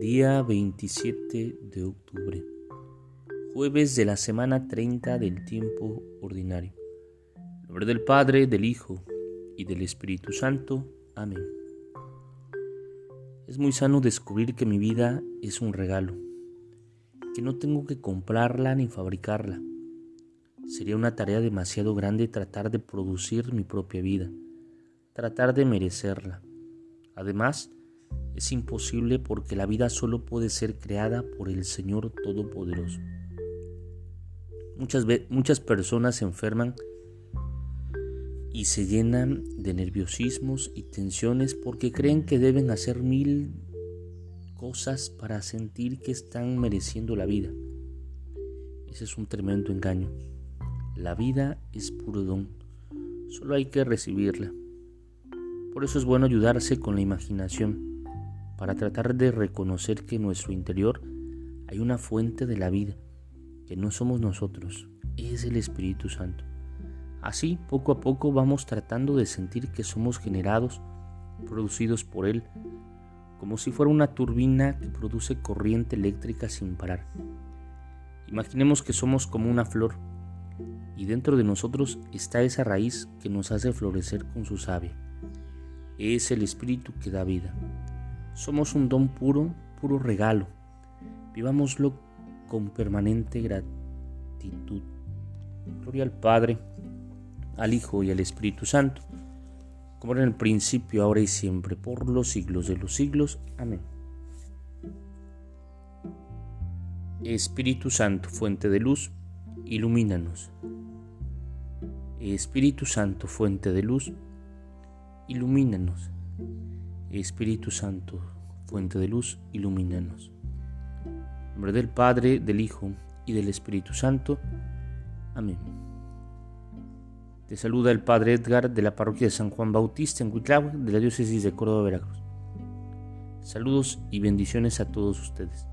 Día 27 de octubre, jueves de la semana 30 del tiempo ordinario. En nombre del Padre, del Hijo y del Espíritu Santo. Amén. Es muy sano descubrir que mi vida es un regalo, que no tengo que comprarla ni fabricarla. Sería una tarea demasiado grande tratar de producir mi propia vida, tratar de merecerla. Además, es imposible porque la vida solo puede ser creada por el Señor Todopoderoso. Muchas, muchas personas se enferman y se llenan de nerviosismos y tensiones porque creen que deben hacer mil cosas para sentir que están mereciendo la vida. Ese es un tremendo engaño. La vida es puro don, solo hay que recibirla. Por eso es bueno ayudarse con la imaginación para tratar de reconocer que en nuestro interior hay una fuente de la vida, que no somos nosotros, es el Espíritu Santo. Así, poco a poco vamos tratando de sentir que somos generados, producidos por Él, como si fuera una turbina que produce corriente eléctrica sin parar. Imaginemos que somos como una flor, y dentro de nosotros está esa raíz que nos hace florecer con su savia. Es el Espíritu que da vida. Somos un don puro, puro regalo. Vivámoslo con permanente gratitud. Gloria al Padre, al Hijo y al Espíritu Santo, como era en el principio, ahora y siempre, por los siglos de los siglos. Amén. Espíritu Santo, fuente de luz, ilumínanos. Espíritu Santo, fuente de luz, ilumínanos. Espíritu Santo, fuente de luz, ilumínanos. En nombre del Padre, del Hijo y del Espíritu Santo. Amén. Te saluda el Padre Edgar de la parroquia de San Juan Bautista en Huitlahua, de la diócesis de Córdoba, Veracruz. Saludos y bendiciones a todos ustedes.